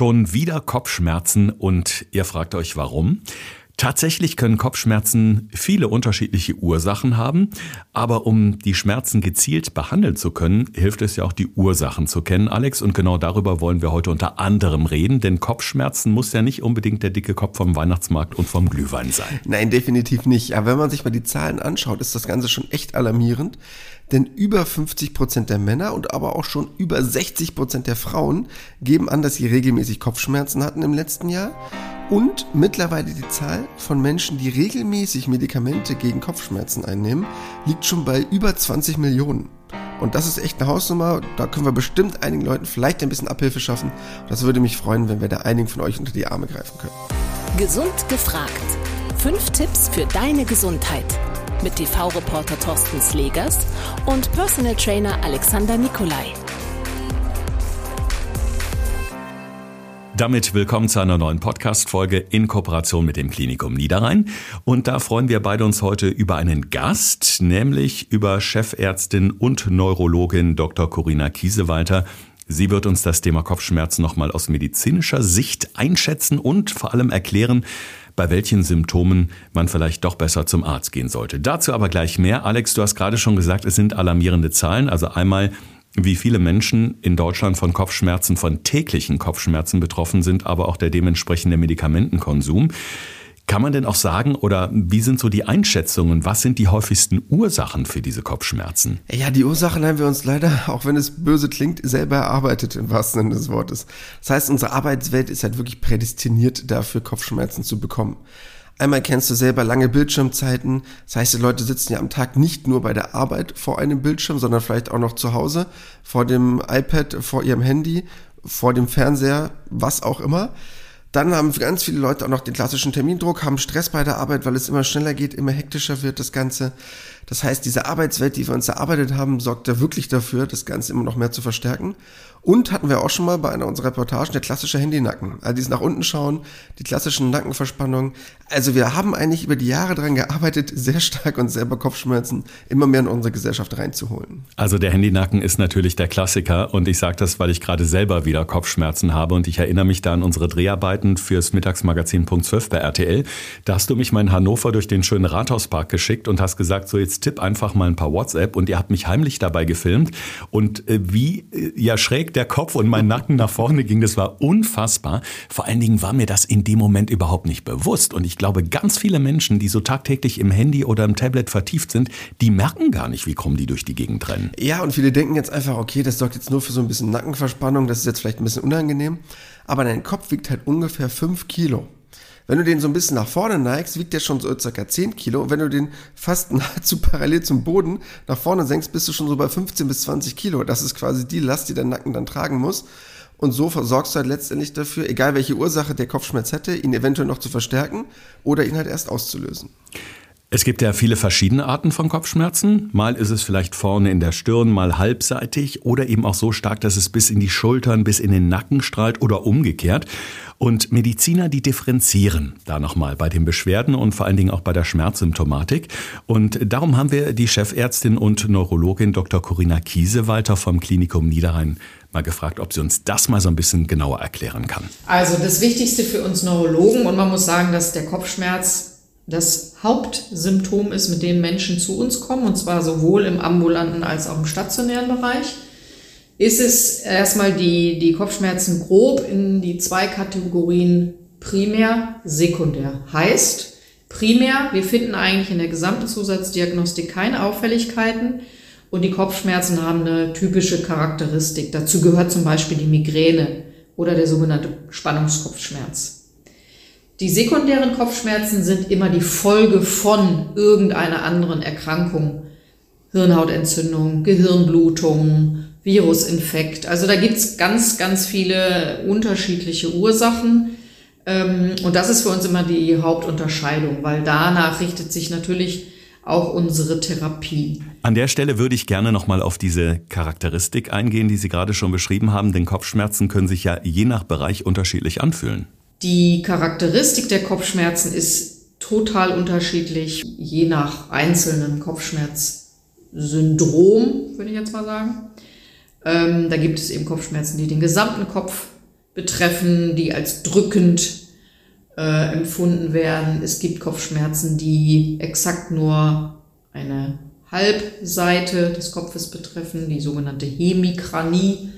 Schon wieder Kopfschmerzen und ihr fragt euch warum? Tatsächlich können Kopfschmerzen viele unterschiedliche Ursachen haben, aber um die Schmerzen gezielt behandeln zu können, hilft es ja auch die Ursachen zu kennen, Alex, und genau darüber wollen wir heute unter anderem reden, denn Kopfschmerzen muss ja nicht unbedingt der dicke Kopf vom Weihnachtsmarkt und vom Glühwein sein. Nein, definitiv nicht. Aber wenn man sich mal die Zahlen anschaut, ist das Ganze schon echt alarmierend, denn über 50 Prozent der Männer und aber auch schon über 60 Prozent der Frauen geben an, dass sie regelmäßig Kopfschmerzen hatten im letzten Jahr und mittlerweile die Zahl von Menschen, die regelmäßig Medikamente gegen Kopfschmerzen einnehmen, liegt schon bei über 20 Millionen. Und das ist echt eine Hausnummer. Da können wir bestimmt einigen Leuten vielleicht ein bisschen Abhilfe schaffen. Das würde mich freuen, wenn wir da einigen von euch unter die Arme greifen können. Gesund gefragt. Fünf Tipps für deine Gesundheit. Mit TV-Reporter Thorsten Slegers und Personal Trainer Alexander Nikolai. Damit willkommen zu einer neuen Podcast-Folge in Kooperation mit dem Klinikum Niederrhein. Und da freuen wir beide uns heute über einen Gast, nämlich über Chefärztin und Neurologin Dr. Corinna Kiesewalter. Sie wird uns das Thema Kopfschmerzen nochmal aus medizinischer Sicht einschätzen und vor allem erklären, bei welchen Symptomen man vielleicht doch besser zum Arzt gehen sollte. Dazu aber gleich mehr. Alex, du hast gerade schon gesagt, es sind alarmierende Zahlen. Also einmal wie viele Menschen in Deutschland von Kopfschmerzen, von täglichen Kopfschmerzen betroffen sind, aber auch der dementsprechende Medikamentenkonsum. Kann man denn auch sagen, oder wie sind so die Einschätzungen, was sind die häufigsten Ursachen für diese Kopfschmerzen? Ja, die Ursachen haben wir uns leider, auch wenn es böse klingt, selber erarbeitet im wahrsten Sinne des Wortes. Das heißt, unsere Arbeitswelt ist halt wirklich prädestiniert dafür, Kopfschmerzen zu bekommen. Einmal kennst du selber lange Bildschirmzeiten. Das heißt, die Leute sitzen ja am Tag nicht nur bei der Arbeit vor einem Bildschirm, sondern vielleicht auch noch zu Hause vor dem iPad, vor ihrem Handy, vor dem Fernseher, was auch immer. Dann haben ganz viele Leute auch noch den klassischen Termindruck, haben Stress bei der Arbeit, weil es immer schneller geht, immer hektischer wird das Ganze. Das heißt, diese Arbeitswelt, die wir uns erarbeitet haben, sorgt da wirklich dafür, das Ganze immer noch mehr zu verstärken. Und hatten wir auch schon mal bei einer unserer Reportagen der klassische Handynacken. Also dieses nach unten schauen, die klassischen Nackenverspannungen. Also wir haben eigentlich über die Jahre daran gearbeitet, sehr stark uns selber Kopfschmerzen immer mehr in unsere Gesellschaft reinzuholen. Also der Handynacken ist natürlich der Klassiker und ich sage das, weil ich gerade selber wieder Kopfschmerzen habe und ich erinnere mich da an unsere Dreharbeiten fürs Mittagsmagazin Punkt 12 bei RTL. Da hast du mich mal in Hannover durch den schönen Rathauspark geschickt und hast gesagt, so jetzt tipp einfach mal ein paar WhatsApp und ihr habt mich heimlich dabei gefilmt und äh, wie äh, ja schräg der Kopf und mein Nacken nach vorne ging. Das war unfassbar. Vor allen Dingen war mir das in dem Moment überhaupt nicht bewusst. Und ich glaube, ganz viele Menschen, die so tagtäglich im Handy oder im Tablet vertieft sind, die merken gar nicht, wie krumm die durch die Gegend rennen. Ja, und viele denken jetzt einfach, okay, das sorgt jetzt nur für so ein bisschen Nackenverspannung, das ist jetzt vielleicht ein bisschen unangenehm. Aber dein Kopf wiegt halt ungefähr 5 Kilo. Wenn du den so ein bisschen nach vorne neigst, wiegt der schon so circa 10 Kilo. Und wenn du den fast nahezu parallel zum Boden nach vorne senkst, bist du schon so bei 15 bis 20 Kilo. Das ist quasi die Last, die dein Nacken dann tragen muss. Und so versorgst du halt letztendlich dafür, egal welche Ursache der Kopfschmerz hätte, ihn eventuell noch zu verstärken oder ihn halt erst auszulösen. Es gibt ja viele verschiedene Arten von Kopfschmerzen. Mal ist es vielleicht vorne in der Stirn, mal halbseitig oder eben auch so stark, dass es bis in die Schultern, bis in den Nacken strahlt oder umgekehrt. Und Mediziner, die differenzieren da nochmal bei den Beschwerden und vor allen Dingen auch bei der Schmerzsymptomatik. Und darum haben wir die Chefärztin und Neurologin Dr. Corinna Kiesewalter vom Klinikum Niederrhein mal gefragt, ob sie uns das mal so ein bisschen genauer erklären kann. Also das Wichtigste für uns Neurologen, und man muss sagen, dass der Kopfschmerz das Hauptsymptom ist, mit dem Menschen zu uns kommen, und zwar sowohl im ambulanten als auch im stationären Bereich, ist es erstmal die, die Kopfschmerzen grob in die zwei Kategorien primär, sekundär. Heißt, primär, wir finden eigentlich in der gesamten Zusatzdiagnostik keine Auffälligkeiten und die Kopfschmerzen haben eine typische Charakteristik. Dazu gehört zum Beispiel die Migräne oder der sogenannte Spannungskopfschmerz. Die sekundären Kopfschmerzen sind immer die Folge von irgendeiner anderen Erkrankung. Hirnhautentzündung, Gehirnblutung, Virusinfekt. Also da gibt's ganz, ganz viele unterschiedliche Ursachen. Ähm, und das ist für uns immer die Hauptunterscheidung, weil danach richtet sich natürlich auch unsere Therapie. An der Stelle würde ich gerne nochmal auf diese Charakteristik eingehen, die Sie gerade schon beschrieben haben, denn Kopfschmerzen können sich ja je nach Bereich unterschiedlich anfühlen. Die Charakteristik der Kopfschmerzen ist total unterschiedlich, je nach einzelnen Kopfschmerzsyndrom, würde ich jetzt mal sagen. Ähm, da gibt es eben Kopfschmerzen, die den gesamten Kopf betreffen, die als drückend äh, empfunden werden. Es gibt Kopfschmerzen, die exakt nur eine Halbseite des Kopfes betreffen, die sogenannte Hemikranie.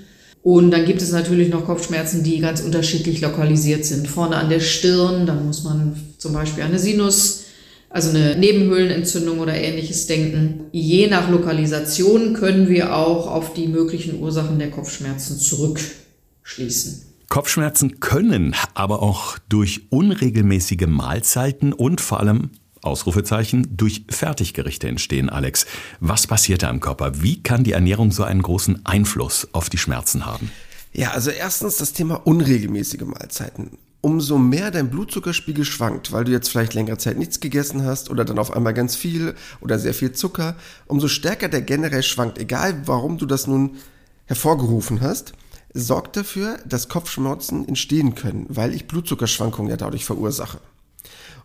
Und dann gibt es natürlich noch Kopfschmerzen, die ganz unterschiedlich lokalisiert sind. Vorne an der Stirn, dann muss man zum Beispiel eine Sinus, also eine Nebenhöhlenentzündung oder ähnliches denken. Je nach Lokalisation können wir auch auf die möglichen Ursachen der Kopfschmerzen zurückschließen. Kopfschmerzen können aber auch durch unregelmäßige Mahlzeiten und vor allem Ausrufezeichen durch Fertiggerichte entstehen, Alex. Was passiert da im Körper? Wie kann die Ernährung so einen großen Einfluss auf die Schmerzen haben? Ja, also erstens das Thema unregelmäßige Mahlzeiten. Umso mehr dein Blutzuckerspiegel schwankt, weil du jetzt vielleicht längere Zeit nichts gegessen hast oder dann auf einmal ganz viel oder sehr viel Zucker, umso stärker der generell schwankt, egal warum du das nun hervorgerufen hast, sorgt dafür, dass Kopfschmerzen entstehen können, weil ich Blutzuckerschwankungen ja dadurch verursache.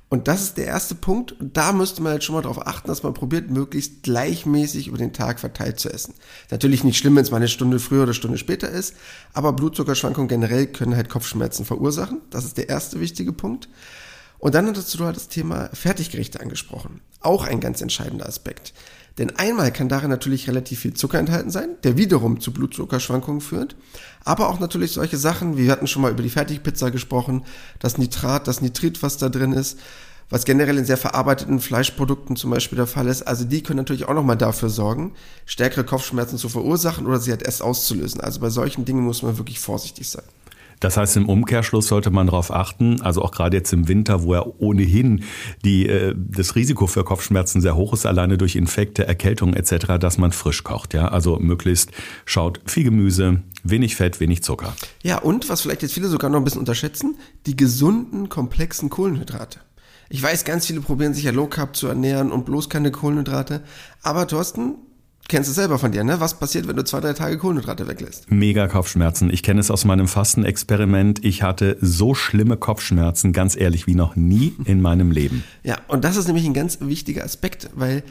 Und das ist der erste Punkt. Da müsste man jetzt schon mal darauf achten, dass man probiert, möglichst gleichmäßig über den Tag verteilt zu essen. Natürlich nicht schlimm, wenn es mal eine Stunde früher oder eine Stunde später ist, aber Blutzuckerschwankungen generell können halt Kopfschmerzen verursachen. Das ist der erste wichtige Punkt. Und dann hast du halt das Thema Fertiggerichte angesprochen. Auch ein ganz entscheidender Aspekt. Denn einmal kann darin natürlich relativ viel Zucker enthalten sein, der wiederum zu Blutzuckerschwankungen führt. Aber auch natürlich solche Sachen, wir hatten schon mal über die Fertigpizza gesprochen, das Nitrat, das Nitrit, was da drin ist, was generell in sehr verarbeiteten Fleischprodukten zum Beispiel der Fall ist. Also die können natürlich auch nochmal dafür sorgen, stärkere Kopfschmerzen zu verursachen oder sie halt erst auszulösen. Also bei solchen Dingen muss man wirklich vorsichtig sein. Das heißt, im Umkehrschluss sollte man darauf achten, also auch gerade jetzt im Winter, wo ja ohnehin die, äh, das Risiko für Kopfschmerzen sehr hoch ist, alleine durch Infekte, Erkältungen etc., dass man frisch kocht. Ja? Also möglichst schaut viel Gemüse, wenig Fett, wenig Zucker. Ja, und was vielleicht jetzt viele sogar noch ein bisschen unterschätzen, die gesunden, komplexen Kohlenhydrate. Ich weiß, ganz viele probieren sich ja Low Carb zu ernähren und bloß keine Kohlenhydrate. Aber Thorsten, kennst du selber von dir, ne? Was passiert, wenn du zwei, drei Tage Kohlenhydrate weglässt? Mega Kopfschmerzen. Ich kenne es aus meinem Fastenexperiment. Ich hatte so schlimme Kopfschmerzen, ganz ehrlich, wie noch nie in meinem Leben. Ja, und das ist nämlich ein ganz wichtiger Aspekt, weil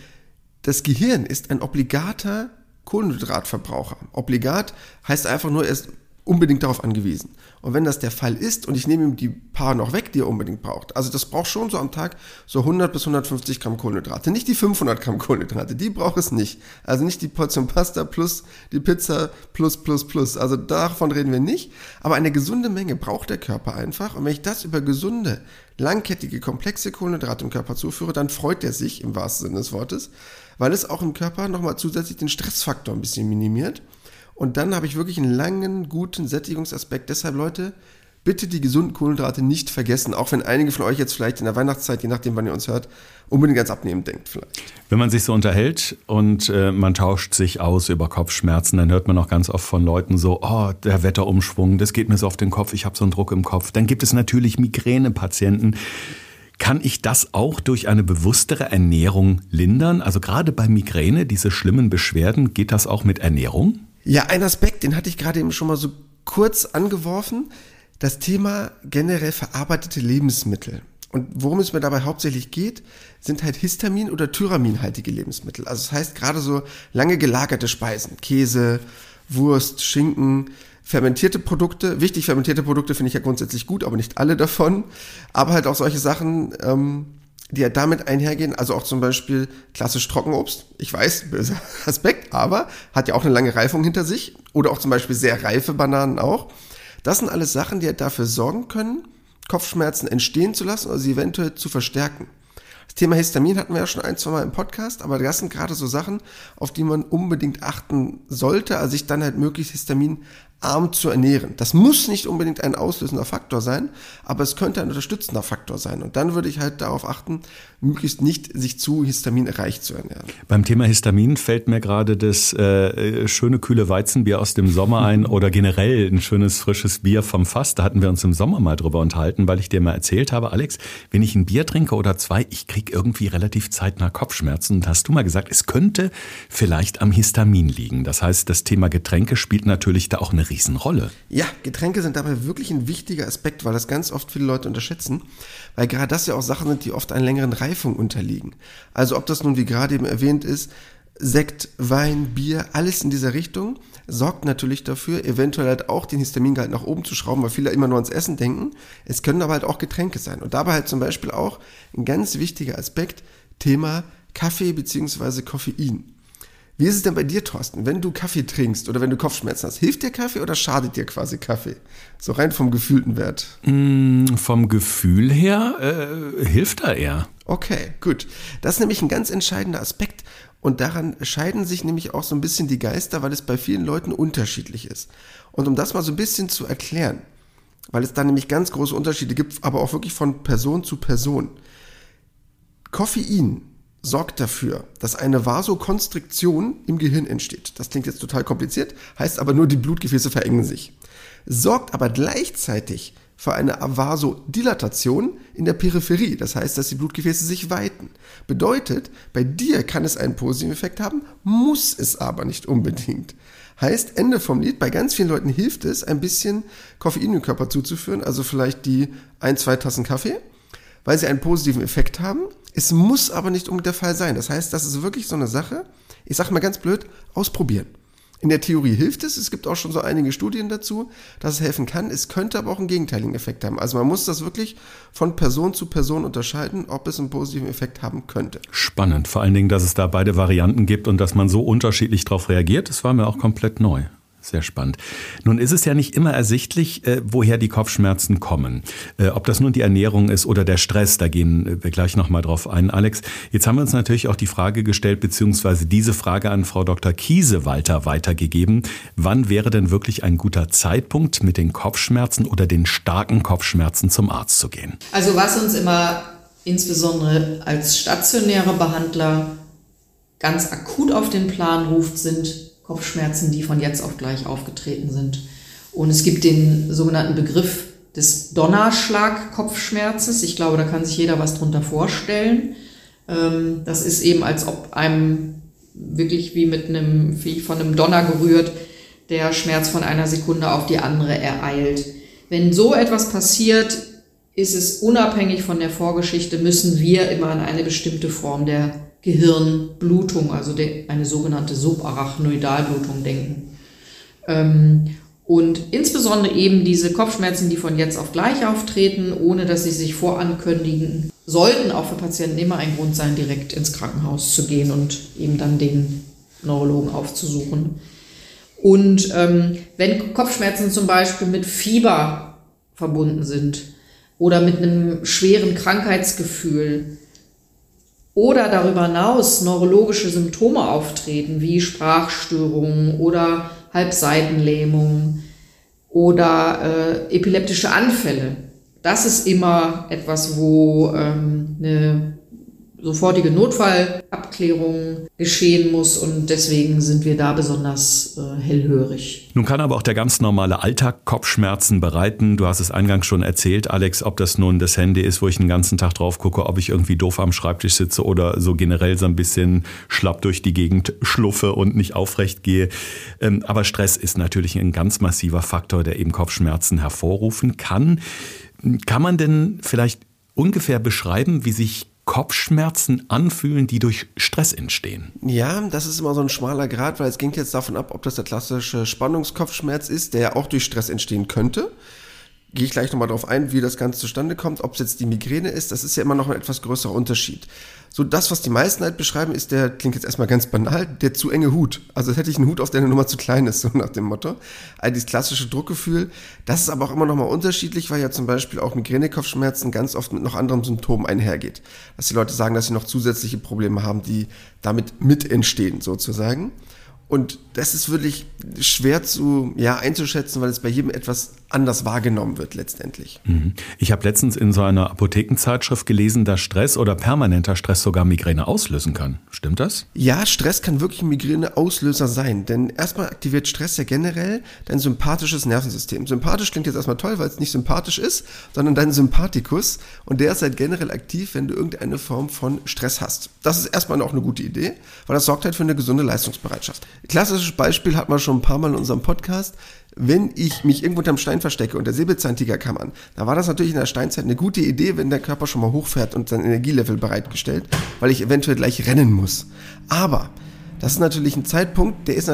das Gehirn ist ein obligater Kohlenhydratverbraucher. Obligat heißt einfach nur, ist unbedingt darauf angewiesen. Und wenn das der Fall ist und ich nehme ihm die paar noch weg, die er unbedingt braucht, also das braucht schon so am Tag so 100 bis 150 Gramm Kohlenhydrate, nicht die 500 Gramm Kohlenhydrate, die braucht es nicht. Also nicht die Portion Pasta plus die Pizza plus plus plus. Also davon reden wir nicht. Aber eine gesunde Menge braucht der Körper einfach. Und wenn ich das über gesunde, langkettige, komplexe Kohlenhydrate im Körper zuführe, dann freut er sich im wahrsten Sinne des Wortes, weil es auch im Körper nochmal zusätzlich den Stressfaktor ein bisschen minimiert. Und dann habe ich wirklich einen langen, guten Sättigungsaspekt. Deshalb, Leute, bitte die gesunden Kohlenhydrate nicht vergessen, auch wenn einige von euch jetzt vielleicht in der Weihnachtszeit, je nachdem, wann ihr uns hört, unbedingt ganz abnehmen denkt vielleicht. Wenn man sich so unterhält und äh, man tauscht sich aus über Kopfschmerzen, dann hört man auch ganz oft von Leuten so, oh, der Wetterumschwung, das geht mir so auf den Kopf, ich habe so einen Druck im Kopf. Dann gibt es natürlich Migränepatienten. Kann ich das auch durch eine bewusstere Ernährung lindern? Also gerade bei Migräne, diese schlimmen Beschwerden, geht das auch mit Ernährung? Ja, ein Aspekt, den hatte ich gerade eben schon mal so kurz angeworfen. Das Thema generell verarbeitete Lebensmittel. Und worum es mir dabei hauptsächlich geht, sind halt Histamin- oder Tyraminhaltige Lebensmittel. Also das heißt gerade so lange gelagerte Speisen. Käse, Wurst, Schinken, fermentierte Produkte. Wichtig, fermentierte Produkte finde ich ja grundsätzlich gut, aber nicht alle davon. Aber halt auch solche Sachen, ähm, die ja damit einhergehen, also auch zum Beispiel klassisch Trockenobst. Ich weiß, böser Aspekt, aber hat ja auch eine lange Reifung hinter sich. Oder auch zum Beispiel sehr reife Bananen auch. Das sind alles Sachen, die ja dafür sorgen können, Kopfschmerzen entstehen zu lassen oder sie eventuell zu verstärken. Das Thema Histamin hatten wir ja schon ein, zwei Mal im Podcast, aber das sind gerade so Sachen, auf die man unbedingt achten sollte, also sich dann halt möglichst Histamin arm zu ernähren. Das muss nicht unbedingt ein auslösender Faktor sein, aber es könnte ein unterstützender Faktor sein. Und dann würde ich halt darauf achten, möglichst nicht sich zu histaminreich zu ernähren. Beim Thema Histamin fällt mir gerade das äh, schöne kühle Weizenbier aus dem Sommer ein oder generell ein schönes frisches Bier vom Fass. Da hatten wir uns im Sommer mal drüber unterhalten, weil ich dir mal erzählt habe, Alex, wenn ich ein Bier trinke oder zwei, ich krieg irgendwie relativ zeitnah Kopfschmerzen. Und hast du mal gesagt, es könnte vielleicht am Histamin liegen. Das heißt, das Thema Getränke spielt natürlich da auch eine Riesenrolle. Ja, Getränke sind dabei wirklich ein wichtiger Aspekt, weil das ganz oft viele Leute unterschätzen, weil gerade das ja auch Sachen sind, die oft einen längeren Reifung unterliegen. Also ob das nun, wie gerade eben erwähnt ist, Sekt, Wein, Bier, alles in dieser Richtung sorgt natürlich dafür, eventuell halt auch den Histamingehalt nach oben zu schrauben, weil viele immer nur ans Essen denken. Es können aber halt auch Getränke sein. Und dabei halt zum Beispiel auch ein ganz wichtiger Aspekt, Thema Kaffee bzw. Koffein. Wie ist es denn bei dir, Thorsten? Wenn du Kaffee trinkst oder wenn du Kopfschmerzen hast, hilft dir Kaffee oder schadet dir quasi Kaffee? So rein vom gefühlten Wert. Mm, vom Gefühl her äh, hilft er eher. Okay, gut. Das ist nämlich ein ganz entscheidender Aspekt. Und daran scheiden sich nämlich auch so ein bisschen die Geister, weil es bei vielen Leuten unterschiedlich ist. Und um das mal so ein bisschen zu erklären, weil es da nämlich ganz große Unterschiede gibt, aber auch wirklich von Person zu Person. Koffein sorgt dafür, dass eine Vasokonstriktion im Gehirn entsteht. Das klingt jetzt total kompliziert, heißt aber nur, die Blutgefäße verengen sich. Sorgt aber gleichzeitig für eine Vasodilatation in der Peripherie. Das heißt, dass die Blutgefäße sich weiten. Bedeutet, bei dir kann es einen positiven Effekt haben, muss es aber nicht unbedingt. Heißt, Ende vom Lied, bei ganz vielen Leuten hilft es, ein bisschen Koffein in den Körper zuzuführen, also vielleicht die ein, zwei Tassen Kaffee, weil sie einen positiven Effekt haben. Es muss aber nicht unbedingt der Fall sein. Das heißt, das ist wirklich so eine Sache, ich sage mal ganz blöd, ausprobieren. In der Theorie hilft es. Es gibt auch schon so einige Studien dazu, dass es helfen kann. Es könnte aber auch einen gegenteiligen Effekt haben. Also man muss das wirklich von Person zu Person unterscheiden, ob es einen positiven Effekt haben könnte. Spannend. Vor allen Dingen, dass es da beide Varianten gibt und dass man so unterschiedlich darauf reagiert. Das war mir auch komplett neu. Sehr spannend. Nun ist es ja nicht immer ersichtlich, äh, woher die Kopfschmerzen kommen. Äh, ob das nun die Ernährung ist oder der Stress, da gehen wir gleich nochmal drauf ein. Alex, jetzt haben wir uns natürlich auch die Frage gestellt, beziehungsweise diese Frage an Frau Dr. Kiesewalter weitergegeben. Wann wäre denn wirklich ein guter Zeitpunkt, mit den Kopfschmerzen oder den starken Kopfschmerzen zum Arzt zu gehen? Also was uns immer insbesondere als stationäre Behandler ganz akut auf den Plan ruft, sind Kopfschmerzen, die von jetzt auf gleich aufgetreten sind. Und es gibt den sogenannten Begriff des Donnerschlag-Kopfschmerzes. Ich glaube, da kann sich jeder was drunter vorstellen. Ähm, das ist eben, als ob einem wirklich wie mit einem, wie von einem Donner gerührt, der Schmerz von einer Sekunde auf die andere ereilt. Wenn so etwas passiert, ist es unabhängig von der Vorgeschichte, müssen wir immer an eine bestimmte Form der Gehirnblutung, also eine sogenannte Subarachnoidalblutung denken. Ähm, und insbesondere eben diese Kopfschmerzen, die von jetzt auf gleich auftreten, ohne dass sie sich vorankündigen, sollten auch für Patienten immer ein Grund sein, direkt ins Krankenhaus zu gehen und eben dann den Neurologen aufzusuchen. Und ähm, wenn Kopfschmerzen zum Beispiel mit Fieber verbunden sind oder mit einem schweren Krankheitsgefühl, oder darüber hinaus neurologische Symptome auftreten, wie Sprachstörungen oder Halbseitenlähmung oder äh, epileptische Anfälle. Das ist immer etwas, wo ähm, eine sofortige Notfallabklärung geschehen muss und deswegen sind wir da besonders äh, hellhörig. Nun kann aber auch der ganz normale Alltag Kopfschmerzen bereiten. Du hast es eingangs schon erzählt, Alex, ob das nun das Handy ist, wo ich den ganzen Tag drauf gucke, ob ich irgendwie doof am Schreibtisch sitze oder so generell so ein bisschen schlapp durch die Gegend schluffe und nicht aufrecht gehe. Ähm, aber Stress ist natürlich ein ganz massiver Faktor, der eben Kopfschmerzen hervorrufen kann. Kann man denn vielleicht ungefähr beschreiben, wie sich Kopfschmerzen anfühlen, die durch Stress entstehen? Ja, das ist immer so ein schmaler Grad, weil es ging jetzt davon ab, ob das der klassische Spannungskopfschmerz ist, der ja auch durch Stress entstehen könnte gehe ich gleich nochmal darauf ein, wie das Ganze zustande kommt, ob es jetzt die Migräne ist, das ist ja immer noch ein etwas größerer Unterschied. So das, was die meisten halt beschreiben, ist der, klingt jetzt erstmal ganz banal, der zu enge Hut. Also hätte ich einen Hut auf, der eine Nummer zu klein ist, so nach dem Motto. Also dieses klassische Druckgefühl, das ist aber auch immer noch mal unterschiedlich, weil ja zum Beispiel auch Migränekopfschmerzen ganz oft mit noch anderen Symptomen einhergeht. Dass die Leute sagen, dass sie noch zusätzliche Probleme haben, die damit mit entstehen, sozusagen. Und das ist wirklich schwer zu ja, einzuschätzen, weil es bei jedem etwas anders wahrgenommen wird letztendlich. Mhm. Ich habe letztens in so einer Apothekenzeitschrift gelesen, dass Stress oder permanenter Stress sogar Migräne auslösen kann. Stimmt das? Ja, Stress kann wirklich Migräne-Auslöser sein. Denn erstmal aktiviert Stress ja generell dein sympathisches Nervensystem. Sympathisch klingt jetzt erstmal toll, weil es nicht sympathisch ist, sondern dein Sympathikus. Und der ist halt generell aktiv, wenn du irgendeine Form von Stress hast. Das ist erstmal auch eine gute Idee, weil das sorgt halt für eine gesunde Leistungsbereitschaft. Klassisches Beispiel hat man schon ein paar Mal in unserem Podcast wenn ich mich irgendwo unterm Stein verstecke und der Säbelzahntiger kam an, da war das natürlich in der Steinzeit eine gute Idee, wenn der Körper schon mal hochfährt und sein Energielevel bereitgestellt, weil ich eventuell gleich rennen muss. Aber Das ist natürlich ein Zeitpunkt, der ist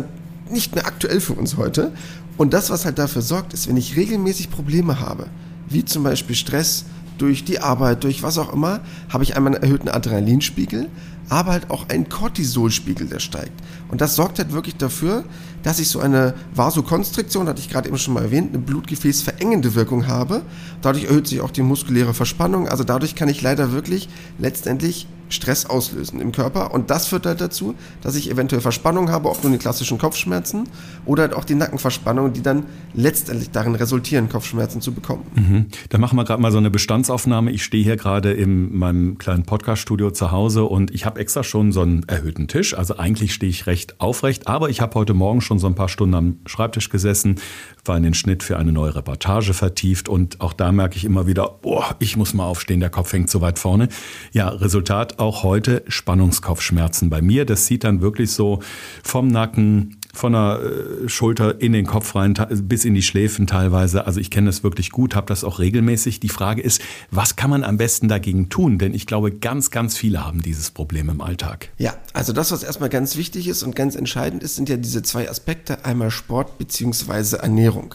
nicht mehr aktuell für uns heute. Und das, was halt dafür sorgt, ist, wenn ich regelmäßig Probleme habe, wie zum Beispiel Stress durch die Arbeit, durch was auch immer, habe ich einmal einen erhöhten Adrenalinspiegel, aber halt auch einen Cortisolspiegel, der steigt. Und das sorgt halt wirklich dafür, dass ich so eine Vasokonstriktion, hatte ich gerade eben schon mal erwähnt, eine Blutgefäß verengende Wirkung habe. Dadurch erhöht sich auch die muskuläre Verspannung. Also dadurch kann ich leider wirklich letztendlich Stress auslösen im Körper. Und das führt halt dazu, dass ich eventuell Verspannung habe, auch nur die klassischen Kopfschmerzen oder halt auch die Nackenverspannung, die dann letztendlich darin resultieren, Kopfschmerzen zu bekommen. Mhm. Dann machen wir gerade mal so eine Bestandsaufnahme. Ich stehe hier gerade in meinem kleinen Podcaststudio zu Hause und ich habe extra schon so einen erhöhten Tisch. Also eigentlich stehe ich recht aufrecht, aber ich habe heute Morgen schon so ein paar Stunden am Schreibtisch gesessen, war in den Schnitt für eine neue Reportage vertieft und auch da merke ich immer wieder, boah, ich muss mal aufstehen, der Kopf hängt so weit vorne. Ja, Resultat auch heute Spannungskopfschmerzen bei mir. Das sieht dann wirklich so vom Nacken von der äh, Schulter in den Kopf rein, bis in die Schläfen teilweise. Also ich kenne das wirklich gut, habe das auch regelmäßig. Die Frage ist, was kann man am besten dagegen tun? Denn ich glaube, ganz, ganz viele haben dieses Problem im Alltag. Ja, also das, was erstmal ganz wichtig ist und ganz entscheidend ist, sind ja diese zwei Aspekte, einmal Sport bzw. Ernährung.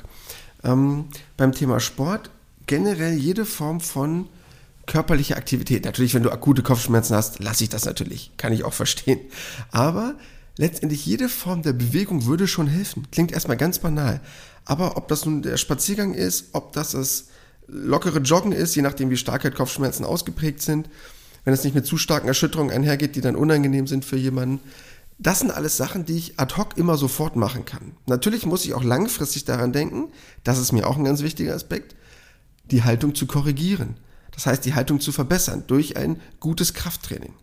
Ähm, beim Thema Sport generell jede Form von körperlicher Aktivität. Natürlich, wenn du akute Kopfschmerzen hast, lasse ich das natürlich. Kann ich auch verstehen. Aber letztendlich jede Form der Bewegung würde schon helfen. Klingt erstmal ganz banal. Aber ob das nun der Spaziergang ist, ob das das lockere Joggen ist, je nachdem wie stark halt Kopfschmerzen ausgeprägt sind, wenn es nicht mit zu starken Erschütterungen einhergeht, die dann unangenehm sind für jemanden. Das sind alles Sachen, die ich ad hoc immer sofort machen kann. Natürlich muss ich auch langfristig daran denken, das ist mir auch ein ganz wichtiger Aspekt, die Haltung zu korrigieren. Das heißt, die Haltung zu verbessern durch ein gutes Krafttraining.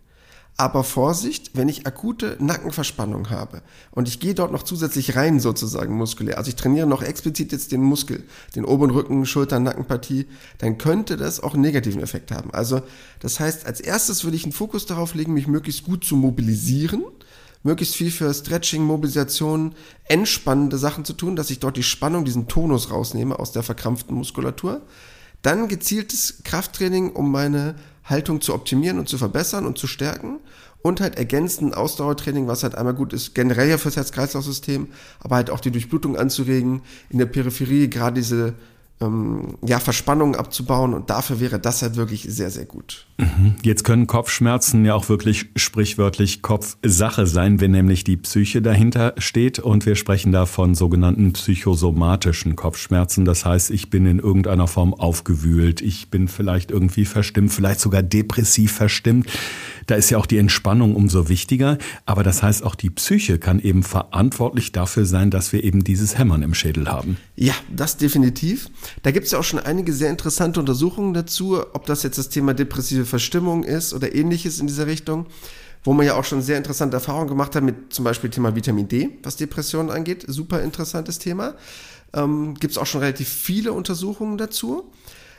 Aber Vorsicht, wenn ich akute Nackenverspannung habe und ich gehe dort noch zusätzlich rein sozusagen muskulär, also ich trainiere noch explizit jetzt den Muskel, den oberen Rücken, Schulter, Nackenpartie, dann könnte das auch einen negativen Effekt haben. Also das heißt, als erstes würde ich einen Fokus darauf legen, mich möglichst gut zu mobilisieren, möglichst viel für Stretching, Mobilisation, entspannende Sachen zu tun, dass ich dort die Spannung, diesen Tonus rausnehme aus der verkrampften Muskulatur. Dann gezieltes Krafttraining, um meine Haltung zu optimieren und zu verbessern und zu stärken. Und halt ergänzend Ausdauertraining, was halt einmal gut ist, generell ja fürs Herz-Kreislauf-System, aber halt auch die Durchblutung anzuregen, in der Peripherie gerade diese ähm, ja, Verspannungen abzubauen und dafür wäre das halt wirklich sehr, sehr gut. Mhm. Jetzt können Kopfschmerzen ja auch wirklich sprichwörtlich Kopfsache sein, wenn nämlich die Psyche dahinter steht und wir sprechen da von sogenannten psychosomatischen Kopfschmerzen. Das heißt, ich bin in irgendeiner Form aufgewühlt, ich bin vielleicht irgendwie verstimmt, vielleicht sogar depressiv verstimmt. Da ist ja auch die Entspannung umso wichtiger, aber das heißt auch die Psyche kann eben verantwortlich dafür sein, dass wir eben dieses Hämmern im Schädel haben. Ja, das definitiv. Da gibt es ja auch schon einige sehr interessante Untersuchungen dazu, ob das jetzt das Thema depressive Verstimmung ist oder ähnliches in dieser Richtung, wo man ja auch schon sehr interessante Erfahrungen gemacht hat mit zum Beispiel Thema Vitamin D, was Depressionen angeht. Super interessantes Thema. Ähm, gibt es auch schon relativ viele Untersuchungen dazu.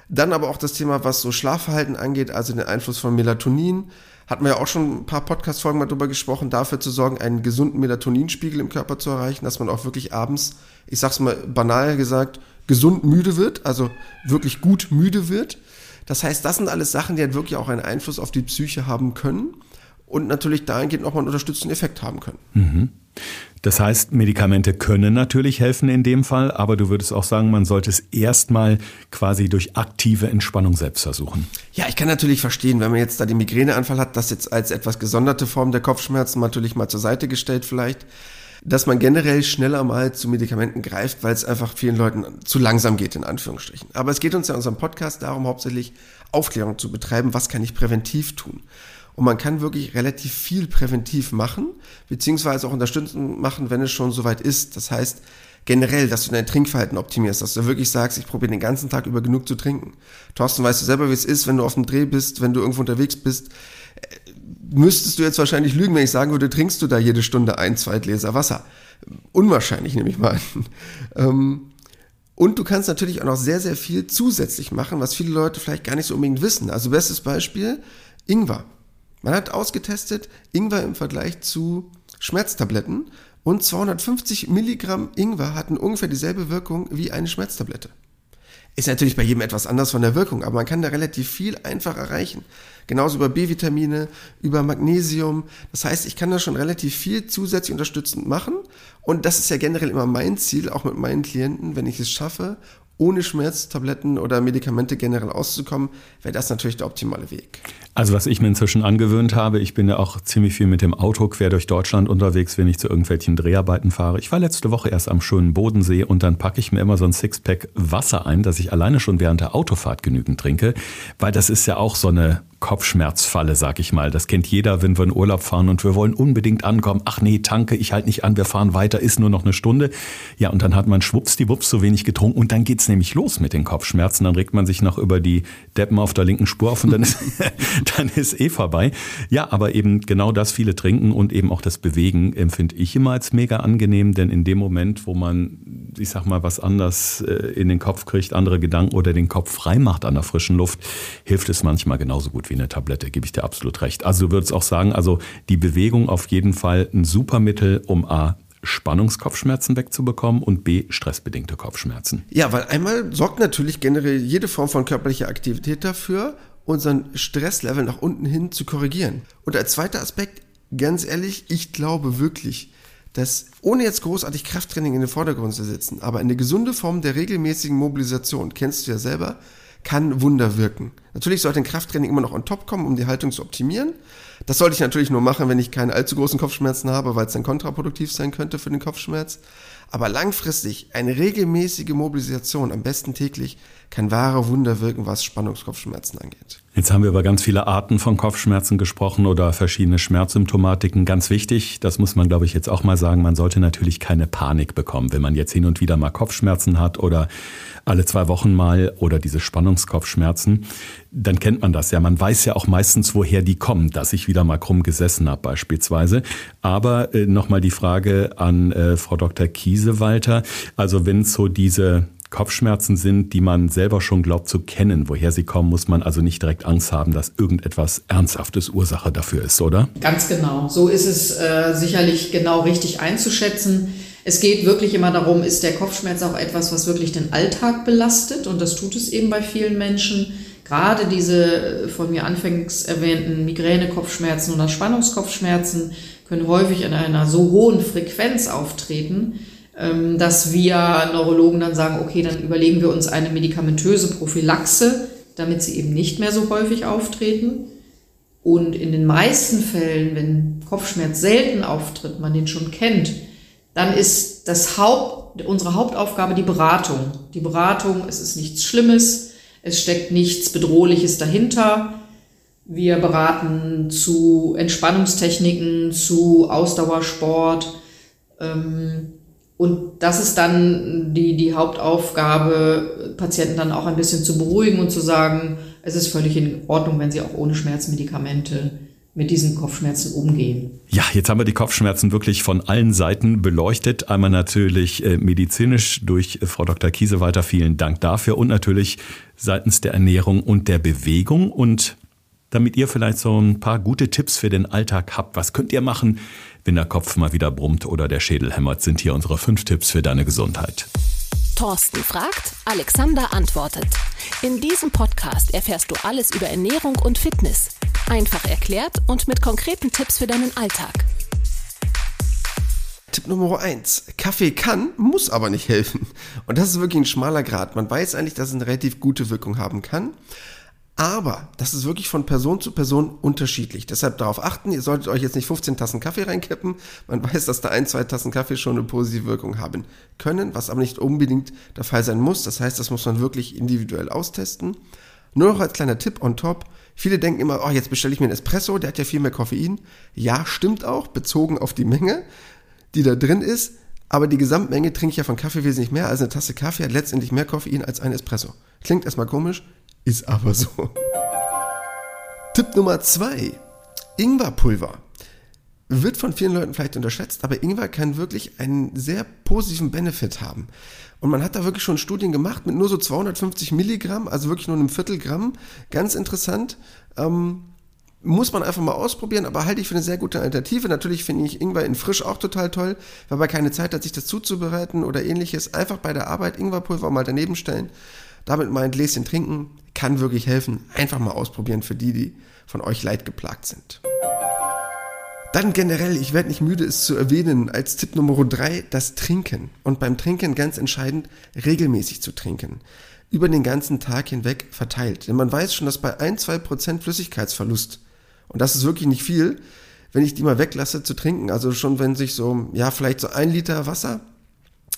Dann aber auch das Thema, was so Schlafverhalten angeht, also den Einfluss von Melatonin. Hatten wir ja auch schon ein paar Podcast-Folgen mal drüber gesprochen, dafür zu sorgen, einen gesunden Melatoninspiegel im Körper zu erreichen, dass man auch wirklich abends, ich sag's mal banal gesagt, gesund müde wird, also wirklich gut müde wird. Das heißt, das sind alles Sachen, die halt wirklich auch einen Einfluss auf die Psyche haben können und natürlich dahingehend nochmal einen unterstützenden Effekt haben können. Mhm. Das heißt, Medikamente können natürlich helfen in dem Fall, aber du würdest auch sagen, man sollte es erstmal quasi durch aktive Entspannung selbst versuchen. Ja, ich kann natürlich verstehen, wenn man jetzt da den Migräneanfall hat, das jetzt als etwas gesonderte Form der Kopfschmerzen natürlich mal zur Seite gestellt vielleicht dass man generell schneller mal zu Medikamenten greift, weil es einfach vielen Leuten zu langsam geht, in Anführungsstrichen. Aber es geht uns ja in unserem Podcast darum, hauptsächlich Aufklärung zu betreiben, was kann ich präventiv tun. Und man kann wirklich relativ viel präventiv machen, beziehungsweise auch unterstützen machen, wenn es schon soweit ist. Das heißt, generell, dass du dein Trinkverhalten optimierst, dass du wirklich sagst, ich probiere den ganzen Tag über genug zu trinken. Thorsten, weißt du selber, wie es ist, wenn du auf dem Dreh bist, wenn du irgendwo unterwegs bist, müsstest du jetzt wahrscheinlich lügen, wenn ich sagen würde, trinkst du da jede Stunde ein, zwei Gläser Wasser. Unwahrscheinlich, nehme ich mal an. Ähm, und du kannst natürlich auch noch sehr, sehr viel zusätzlich machen, was viele Leute vielleicht gar nicht so unbedingt wissen. Also bestes Beispiel, Ingwer. Man hat ausgetestet, Ingwer im Vergleich zu Schmerztabletten und 250 Milligramm Ingwer hatten ungefähr dieselbe Wirkung wie eine Schmerztablette. Ist natürlich bei jedem etwas anders von der Wirkung, aber man kann da relativ viel einfach erreichen. Genauso über B-Vitamine, über Magnesium. Das heißt, ich kann da schon relativ viel zusätzlich unterstützend machen. Und das ist ja generell immer mein Ziel, auch mit meinen Klienten, wenn ich es schaffe, ohne Schmerztabletten oder Medikamente generell auszukommen, wäre das natürlich der optimale Weg. Also was ich mir inzwischen angewöhnt habe, ich bin ja auch ziemlich viel mit dem Auto quer durch Deutschland unterwegs, wenn ich zu irgendwelchen Dreharbeiten fahre. Ich war letzte Woche erst am schönen Bodensee und dann packe ich mir immer so ein Sixpack Wasser ein, dass ich alleine schon während der Autofahrt genügend trinke, weil das ist ja auch so eine Kopfschmerzfalle, sag ich mal. Das kennt jeder, wenn wir in Urlaub fahren und wir wollen unbedingt ankommen. Ach nee, tanke, ich halte nicht an, wir fahren weiter, ist nur noch eine Stunde. Ja, und dann hat man schwuppsdiwupps so wenig getrunken und dann geht's nämlich los mit den Kopfschmerzen. Dann regt man sich noch über die Deppen auf der linken Spur auf und dann ist, dann ist eh vorbei. Ja, aber eben genau das viele trinken und eben auch das Bewegen empfinde ich immer als mega angenehm, denn in dem Moment, wo man, ich sag mal, was anders äh, in den Kopf kriegt, andere Gedanken oder den Kopf frei macht an der frischen Luft, hilft es manchmal genauso gut wie eine Tablette, gebe ich dir absolut recht. Also du würdest auch sagen, also die Bewegung auf jeden Fall ein super Mittel, um A, Spannungskopfschmerzen wegzubekommen und B, stressbedingte Kopfschmerzen. Ja, weil einmal sorgt natürlich generell jede Form von körperlicher Aktivität dafür, unseren Stresslevel nach unten hin zu korrigieren. Und als zweiter Aspekt, ganz ehrlich, ich glaube wirklich, dass ohne jetzt großartig Krafttraining in den Vordergrund zu setzen, aber eine gesunde Form der regelmäßigen Mobilisation, kennst du ja selber, kann Wunder wirken. Natürlich sollte ein Krafttraining immer noch on top kommen, um die Haltung zu optimieren. Das sollte ich natürlich nur machen, wenn ich keine allzu großen Kopfschmerzen habe, weil es dann kontraproduktiv sein könnte für den Kopfschmerz. Aber langfristig eine regelmäßige Mobilisation, am besten täglich, kann wahre Wunder wirken, was Spannungskopfschmerzen angeht. Jetzt haben wir über ganz viele Arten von Kopfschmerzen gesprochen oder verschiedene Schmerzsymptomatiken. Ganz wichtig, das muss man, glaube ich, jetzt auch mal sagen, man sollte natürlich keine Panik bekommen, wenn man jetzt hin und wieder mal Kopfschmerzen hat oder alle zwei Wochen mal oder diese Spannungskopfschmerzen. Dann kennt man das ja. Man weiß ja auch meistens, woher die kommen, dass ich wieder mal krumm gesessen habe beispielsweise. Aber äh, nochmal die Frage an äh, Frau Dr. Kiesewalter. Also wenn so diese Kopfschmerzen sind, die man selber schon glaubt zu kennen, woher sie kommen, muss man also nicht direkt Angst haben, dass irgendetwas Ernsthaftes Ursache dafür ist, oder? Ganz genau. So ist es äh, sicherlich genau richtig einzuschätzen. Es geht wirklich immer darum, ist der Kopfschmerz auch etwas, was wirklich den Alltag belastet? Und das tut es eben bei vielen Menschen. Gerade diese äh, von mir anfangs erwähnten Migräne-Kopfschmerzen oder Spannungskopfschmerzen können häufig in einer so hohen Frequenz auftreten, dass wir Neurologen dann sagen, okay, dann überlegen wir uns eine medikamentöse Prophylaxe, damit sie eben nicht mehr so häufig auftreten. Und in den meisten Fällen, wenn Kopfschmerz selten auftritt, man den schon kennt, dann ist das Haupt, unsere Hauptaufgabe die Beratung. Die Beratung, es ist nichts Schlimmes, es steckt nichts Bedrohliches dahinter. Wir beraten zu Entspannungstechniken, zu Ausdauersport. Ähm, und das ist dann die, die Hauptaufgabe, Patienten dann auch ein bisschen zu beruhigen und zu sagen, es ist völlig in Ordnung, wenn sie auch ohne Schmerzmedikamente mit diesen Kopfschmerzen umgehen. Ja, jetzt haben wir die Kopfschmerzen wirklich von allen Seiten beleuchtet. Einmal natürlich äh, medizinisch durch äh, Frau Dr. Kieseweiter. Vielen Dank dafür. Und natürlich seitens der Ernährung und der Bewegung. Und damit ihr vielleicht so ein paar gute Tipps für den Alltag habt, was könnt ihr machen, wenn der Kopf mal wieder brummt oder der Schädel hämmert, sind hier unsere fünf Tipps für deine Gesundheit. Thorsten fragt, Alexander antwortet. In diesem Podcast erfährst du alles über Ernährung und Fitness. Einfach erklärt und mit konkreten Tipps für deinen Alltag. Tipp Nummer eins: Kaffee kann, muss aber nicht helfen. Und das ist wirklich ein schmaler Grad. Man weiß eigentlich, dass es eine relativ gute Wirkung haben kann. Aber das ist wirklich von Person zu Person unterschiedlich. Deshalb darauf achten, ihr solltet euch jetzt nicht 15 Tassen Kaffee reinkippen. Man weiß, dass da ein, zwei Tassen Kaffee schon eine positive Wirkung haben können, was aber nicht unbedingt der Fall sein muss. Das heißt, das muss man wirklich individuell austesten. Nur noch als kleiner Tipp on top. Viele denken immer, oh, jetzt bestelle ich mir einen Espresso, der hat ja viel mehr Koffein. Ja, stimmt auch, bezogen auf die Menge, die da drin ist. Aber die Gesamtmenge trinke ich ja von Kaffee wesentlich mehr. Also eine Tasse Kaffee hat letztendlich mehr Koffein als ein Espresso. Klingt erstmal komisch, ist aber so. Tipp Nummer zwei: Ingwerpulver. Wird von vielen Leuten vielleicht unterschätzt, aber Ingwer kann wirklich einen sehr positiven Benefit haben. Und man hat da wirklich schon Studien gemacht mit nur so 250 Milligramm, also wirklich nur einem Viertelgramm. Ganz interessant. Ähm, muss man einfach mal ausprobieren, aber halte ich für eine sehr gute Alternative. Natürlich finde ich Ingwer in frisch auch total toll, weil man keine Zeit hat, sich das zuzubereiten oder ähnliches. Einfach bei der Arbeit Ingwerpulver mal daneben stellen Damit mal ein Gläschen trinken kann wirklich helfen. Einfach mal ausprobieren für die, die von euch leidgeplagt sind. Dann generell, ich werde nicht müde, es zu erwähnen, als Tipp Nummer drei das Trinken. Und beim Trinken ganz entscheidend, regelmäßig zu trinken. Über den ganzen Tag hinweg verteilt. Denn man weiß schon, dass bei ein, zwei Prozent Flüssigkeitsverlust, und das ist wirklich nicht viel, wenn ich die mal weglasse zu trinken, also schon wenn sich so, ja, vielleicht so ein Liter Wasser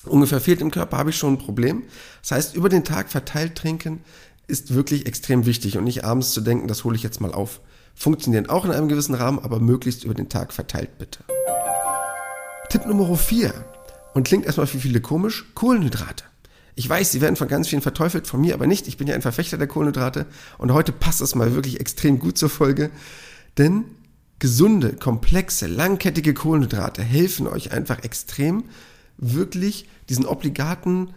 ungefähr fehlt im Körper, habe ich schon ein Problem. Das heißt, über den Tag verteilt trinken ist wirklich extrem wichtig und nicht abends zu denken, das hole ich jetzt mal auf. Funktionieren auch in einem gewissen Rahmen, aber möglichst über den Tag verteilt bitte. Tipp Nummer 4 und klingt erstmal für viele komisch, Kohlenhydrate. Ich weiß, sie werden von ganz vielen verteufelt, von mir aber nicht. Ich bin ja ein Verfechter der Kohlenhydrate und heute passt es mal wirklich extrem gut zur Folge, denn gesunde, komplexe, langkettige Kohlenhydrate helfen euch einfach extrem, wirklich diesen obligaten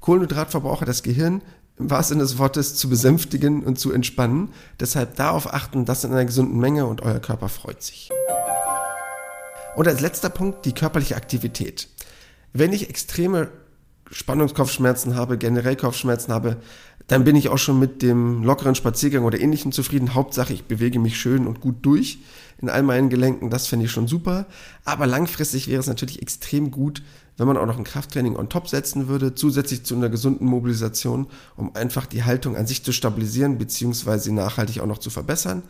Kohlenhydratverbraucher, das Gehirn, im wahrsten Sinne des Wortes zu besänftigen und zu entspannen. Deshalb darauf achten, das in einer gesunden Menge und euer Körper freut sich. Und als letzter Punkt die körperliche Aktivität. Wenn ich extreme Spannungskopfschmerzen habe, generell Kopfschmerzen habe, dann bin ich auch schon mit dem lockeren Spaziergang oder ähnlichem zufrieden. Hauptsache, ich bewege mich schön und gut durch in all meinen Gelenken. Das finde ich schon super. Aber langfristig wäre es natürlich extrem gut, wenn man auch noch ein Krafttraining on top setzen würde, zusätzlich zu einer gesunden Mobilisation, um einfach die Haltung an sich zu stabilisieren, beziehungsweise nachhaltig auch noch zu verbessern.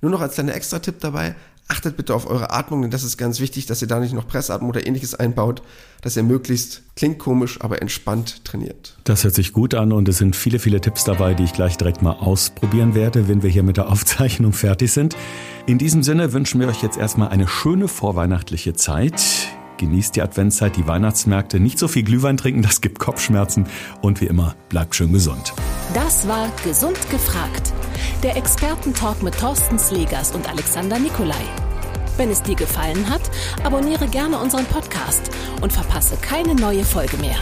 Nur noch als kleiner Extra-Tipp dabei, achtet bitte auf eure Atmung, denn das ist ganz wichtig, dass ihr da nicht noch Pressatmung oder ähnliches einbaut, dass ihr möglichst, klingt komisch, aber entspannt trainiert. Das hört sich gut an und es sind viele, viele Tipps dabei, die ich gleich direkt mal ausprobieren werde, wenn wir hier mit der Aufzeichnung fertig sind. In diesem Sinne wünschen wir euch jetzt erstmal eine schöne vorweihnachtliche Zeit. Genießt die Adventszeit, die Weihnachtsmärkte, nicht so viel Glühwein trinken, das gibt Kopfschmerzen und wie immer, bleibt schön gesund. Das war Gesund gefragt. Der Expertentalk mit Thorsten Slegers und Alexander Nikolai. Wenn es dir gefallen hat, abonniere gerne unseren Podcast und verpasse keine neue Folge mehr.